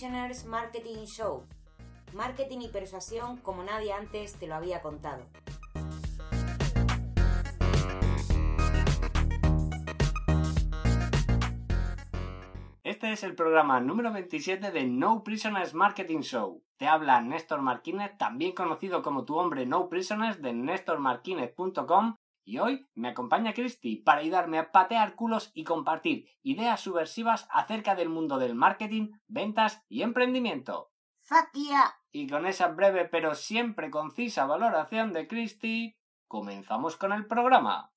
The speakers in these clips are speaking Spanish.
Prisoners Marketing Show. Marketing y persuasión como nadie antes te lo había contado. Este es el programa número 27 de No Prisoners Marketing Show. Te habla Néstor Marquínez, también conocido como tu hombre No Prisoners de nestormarquínez.com y hoy me acompaña Christy para ayudarme a patear culos y compartir ideas subversivas acerca del mundo del marketing, ventas y emprendimiento. ¡Fuck yeah! Y con esa breve pero siempre concisa valoración de Christy, comenzamos con el programa.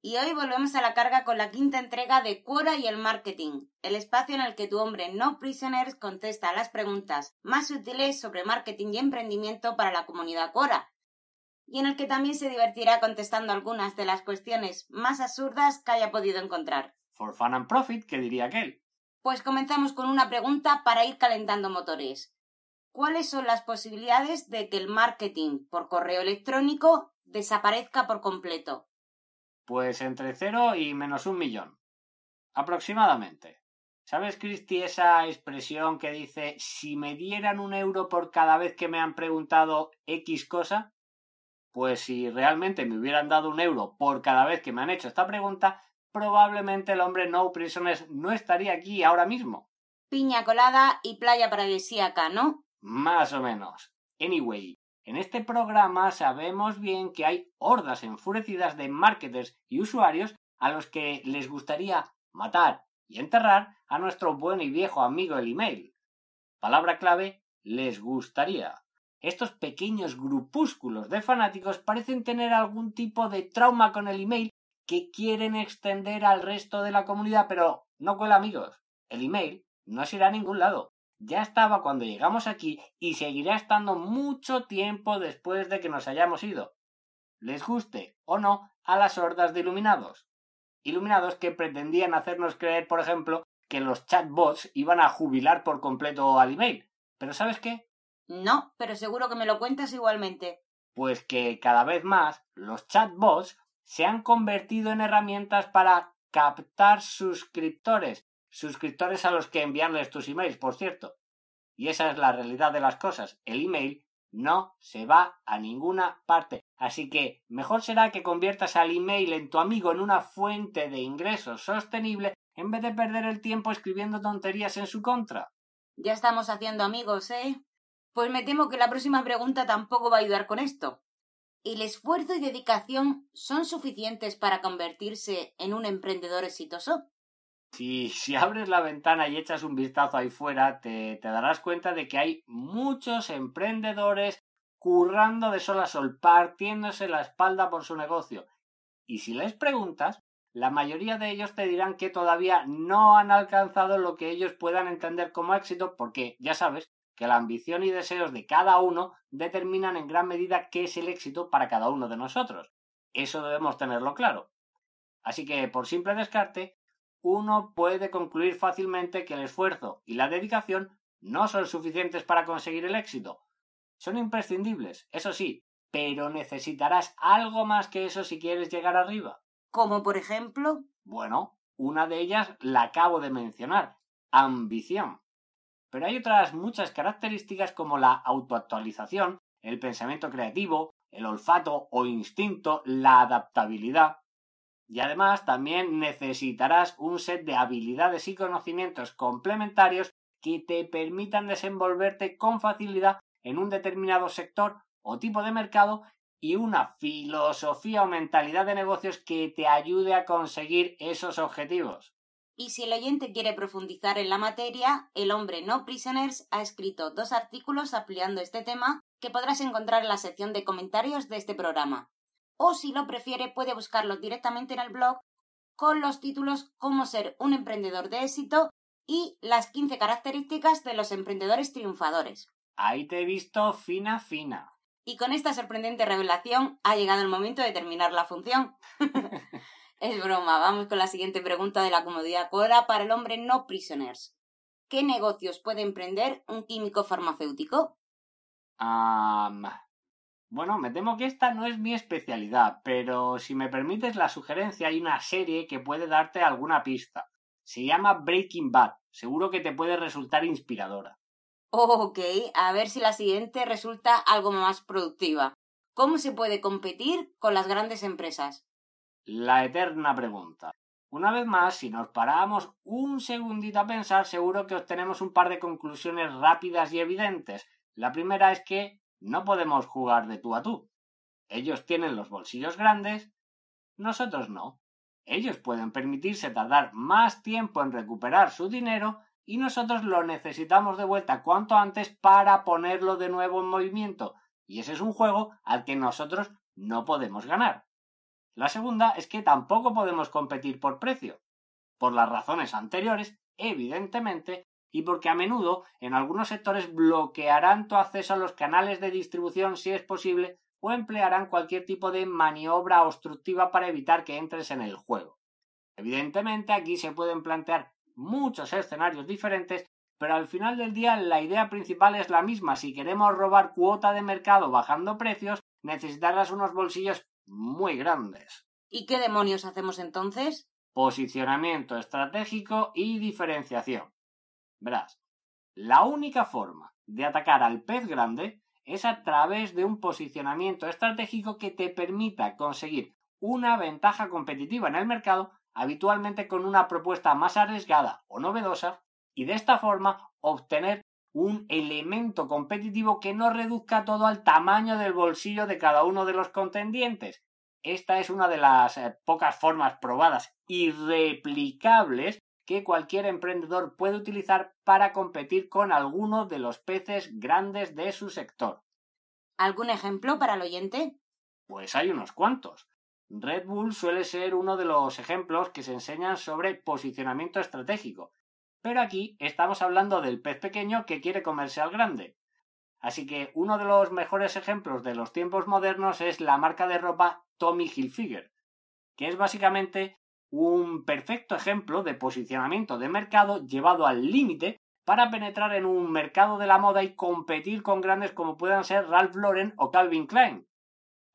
Y hoy volvemos a la carga con la quinta entrega de Quora y el Marketing, el espacio en el que tu hombre No Prisoners contesta las preguntas más útiles sobre marketing y emprendimiento para la comunidad Quora, y en el que también se divertirá contestando algunas de las cuestiones más absurdas que haya podido encontrar. For fun and profit, ¿qué diría aquel? Pues comenzamos con una pregunta para ir calentando motores. ¿Cuáles son las posibilidades de que el marketing por correo electrónico desaparezca por completo? Pues entre cero y menos un millón. Aproximadamente. ¿Sabes, Cristi, esa expresión que dice si me dieran un euro por cada vez que me han preguntado X cosa? Pues si realmente me hubieran dado un euro por cada vez que me han hecho esta pregunta, probablemente el hombre No Prisoners no estaría aquí ahora mismo. Piña colada y playa paradisíaca, ¿no? Más o menos. Anyway, en este programa sabemos bien que hay hordas enfurecidas de marketers y usuarios a los que les gustaría matar y enterrar a nuestro buen y viejo amigo el email. Palabra clave, les gustaría. Estos pequeños grupúsculos de fanáticos parecen tener algún tipo de trauma con el email que quieren extender al resto de la comunidad, pero no cuela amigos. El email no se irá a ningún lado ya estaba cuando llegamos aquí y seguirá estando mucho tiempo después de que nos hayamos ido. Les guste o no a las hordas de iluminados. Iluminados que pretendían hacernos creer, por ejemplo, que los chatbots iban a jubilar por completo al email. Pero ¿sabes qué? No, pero seguro que me lo cuentas igualmente. Pues que cada vez más los chatbots se han convertido en herramientas para captar suscriptores suscriptores a los que enviarles tus emails, por cierto. Y esa es la realidad de las cosas. El email no se va a ninguna parte. Así que mejor será que conviertas al email en tu amigo en una fuente de ingresos sostenible en vez de perder el tiempo escribiendo tonterías en su contra. Ya estamos haciendo amigos, ¿eh? Pues me temo que la próxima pregunta tampoco va a ayudar con esto. ¿El esfuerzo y dedicación son suficientes para convertirse en un emprendedor exitoso? Si, si abres la ventana y echas un vistazo ahí fuera, te, te darás cuenta de que hay muchos emprendedores currando de sol a sol, partiéndose la espalda por su negocio. Y si les preguntas, la mayoría de ellos te dirán que todavía no han alcanzado lo que ellos puedan entender como éxito, porque ya sabes que la ambición y deseos de cada uno determinan en gran medida qué es el éxito para cada uno de nosotros. Eso debemos tenerlo claro. Así que, por simple descarte, uno puede concluir fácilmente que el esfuerzo y la dedicación no son suficientes para conseguir el éxito. Son imprescindibles, eso sí, pero necesitarás algo más que eso si quieres llegar arriba. ¿Como por ejemplo? Bueno, una de ellas la acabo de mencionar, ambición. Pero hay otras muchas características como la autoactualización, el pensamiento creativo, el olfato o instinto, la adaptabilidad, y además también necesitarás un set de habilidades y conocimientos complementarios que te permitan desenvolverte con facilidad en un determinado sector o tipo de mercado y una filosofía o mentalidad de negocios que te ayude a conseguir esos objetivos. Y si el oyente quiere profundizar en la materia, el hombre no prisoners ha escrito dos artículos ampliando este tema que podrás encontrar en la sección de comentarios de este programa o si lo prefiere puede buscarlos directamente en el blog con los títulos Cómo ser un emprendedor de éxito y las 15 características de los emprendedores triunfadores. Ahí te he visto fina fina. Y con esta sorprendente revelación ha llegado el momento de terminar la función. es broma, vamos con la siguiente pregunta de la comodidad Cora para el hombre no prisoners. ¿Qué negocios puede emprender un químico farmacéutico? Bueno, me temo que esta no es mi especialidad, pero si me permites la sugerencia, hay una serie que puede darte alguna pista. Se llama Breaking Bad. Seguro que te puede resultar inspiradora. Ok, a ver si la siguiente resulta algo más productiva. ¿Cómo se puede competir con las grandes empresas? La eterna pregunta. Una vez más, si nos paramos un segundito a pensar, seguro que obtenemos un par de conclusiones rápidas y evidentes. La primera es que no podemos jugar de tú a tú. Ellos tienen los bolsillos grandes, nosotros no. Ellos pueden permitirse tardar más tiempo en recuperar su dinero y nosotros lo necesitamos de vuelta cuanto antes para ponerlo de nuevo en movimiento. Y ese es un juego al que nosotros no podemos ganar. La segunda es que tampoco podemos competir por precio. Por las razones anteriores, evidentemente, y porque a menudo en algunos sectores bloquearán tu acceso a los canales de distribución si es posible o emplearán cualquier tipo de maniobra obstructiva para evitar que entres en el juego. Evidentemente aquí se pueden plantear muchos escenarios diferentes, pero al final del día la idea principal es la misma. Si queremos robar cuota de mercado bajando precios, necesitarás unos bolsillos muy grandes. ¿Y qué demonios hacemos entonces? Posicionamiento estratégico y diferenciación. Verás, la única forma de atacar al pez grande es a través de un posicionamiento estratégico que te permita conseguir una ventaja competitiva en el mercado, habitualmente con una propuesta más arriesgada o novedosa, y de esta forma obtener un elemento competitivo que no reduzca todo al tamaño del bolsillo de cada uno de los contendientes. Esta es una de las eh, pocas formas probadas y replicables que cualquier emprendedor puede utilizar para competir con alguno de los peces grandes de su sector. ¿Algún ejemplo para el oyente? Pues hay unos cuantos. Red Bull suele ser uno de los ejemplos que se enseñan sobre posicionamiento estratégico, pero aquí estamos hablando del pez pequeño que quiere comerse al grande. Así que uno de los mejores ejemplos de los tiempos modernos es la marca de ropa Tommy Hilfiger, que es básicamente un perfecto ejemplo de posicionamiento de mercado llevado al límite para penetrar en un mercado de la moda y competir con grandes como puedan ser Ralph Lauren o Calvin Klein.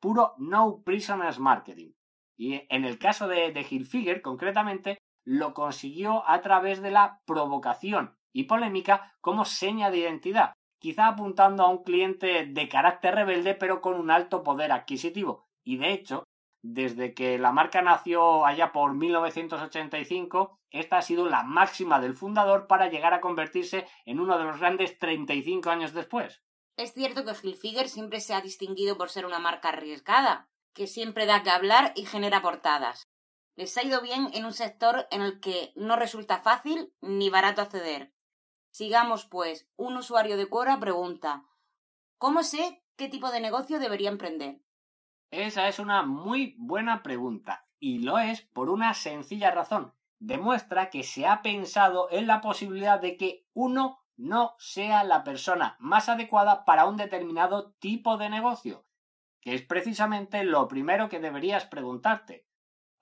Puro no prisoners marketing. Y en el caso de, de Hilfiger, concretamente, lo consiguió a través de la provocación y polémica como seña de identidad, quizá apuntando a un cliente de carácter rebelde pero con un alto poder adquisitivo. Y de hecho, desde que la marca nació allá por 1985, esta ha sido la máxima del fundador para llegar a convertirse en uno de los grandes 35 años después. Es cierto que Hilfiger siempre se ha distinguido por ser una marca arriesgada, que siempre da que hablar y genera portadas. Les ha ido bien en un sector en el que no resulta fácil ni barato acceder. Sigamos, pues, un usuario de Quora pregunta ¿Cómo sé qué tipo de negocio debería emprender? Esa es una muy buena pregunta y lo es por una sencilla razón. Demuestra que se ha pensado en la posibilidad de que uno no sea la persona más adecuada para un determinado tipo de negocio, que es precisamente lo primero que deberías preguntarte.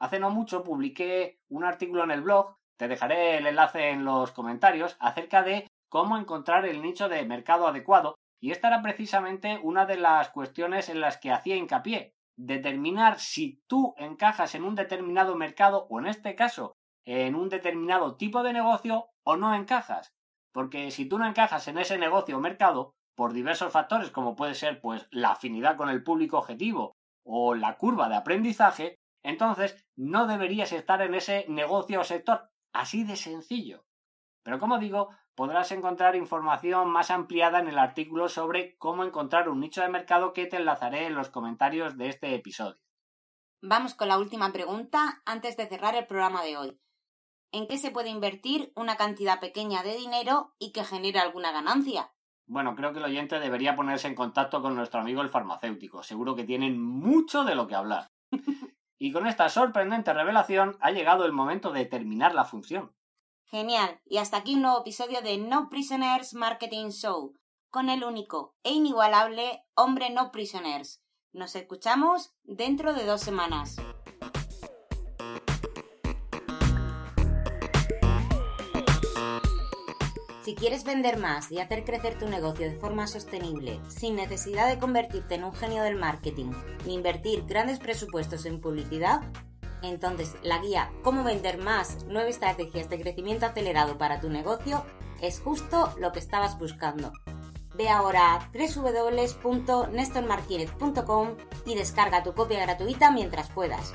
Hace no mucho publiqué un artículo en el blog, te dejaré el enlace en los comentarios, acerca de cómo encontrar el nicho de mercado adecuado, y esta era precisamente una de las cuestiones en las que hacía hincapié determinar si tú encajas en un determinado mercado o en este caso en un determinado tipo de negocio o no encajas. Porque si tú no encajas en ese negocio o mercado, por diversos factores como puede ser pues la afinidad con el público objetivo o la curva de aprendizaje, entonces no deberías estar en ese negocio o sector. Así de sencillo. Pero como digo, podrás encontrar información más ampliada en el artículo sobre cómo encontrar un nicho de mercado que te enlazaré en los comentarios de este episodio. Vamos con la última pregunta antes de cerrar el programa de hoy. ¿En qué se puede invertir una cantidad pequeña de dinero y que genere alguna ganancia? Bueno, creo que el oyente debería ponerse en contacto con nuestro amigo el farmacéutico. Seguro que tienen mucho de lo que hablar. Y con esta sorprendente revelación ha llegado el momento de terminar la función. Genial. Y hasta aquí un nuevo episodio de No Prisoners Marketing Show, con el único e inigualable hombre No Prisoners. Nos escuchamos dentro de dos semanas. Si quieres vender más y hacer crecer tu negocio de forma sostenible, sin necesidad de convertirte en un genio del marketing ni invertir grandes presupuestos en publicidad, entonces, la guía Cómo vender más, nueve estrategias de crecimiento acelerado para tu negocio es justo lo que estabas buscando. Ve ahora www.nestormartinez.com y descarga tu copia gratuita mientras puedas.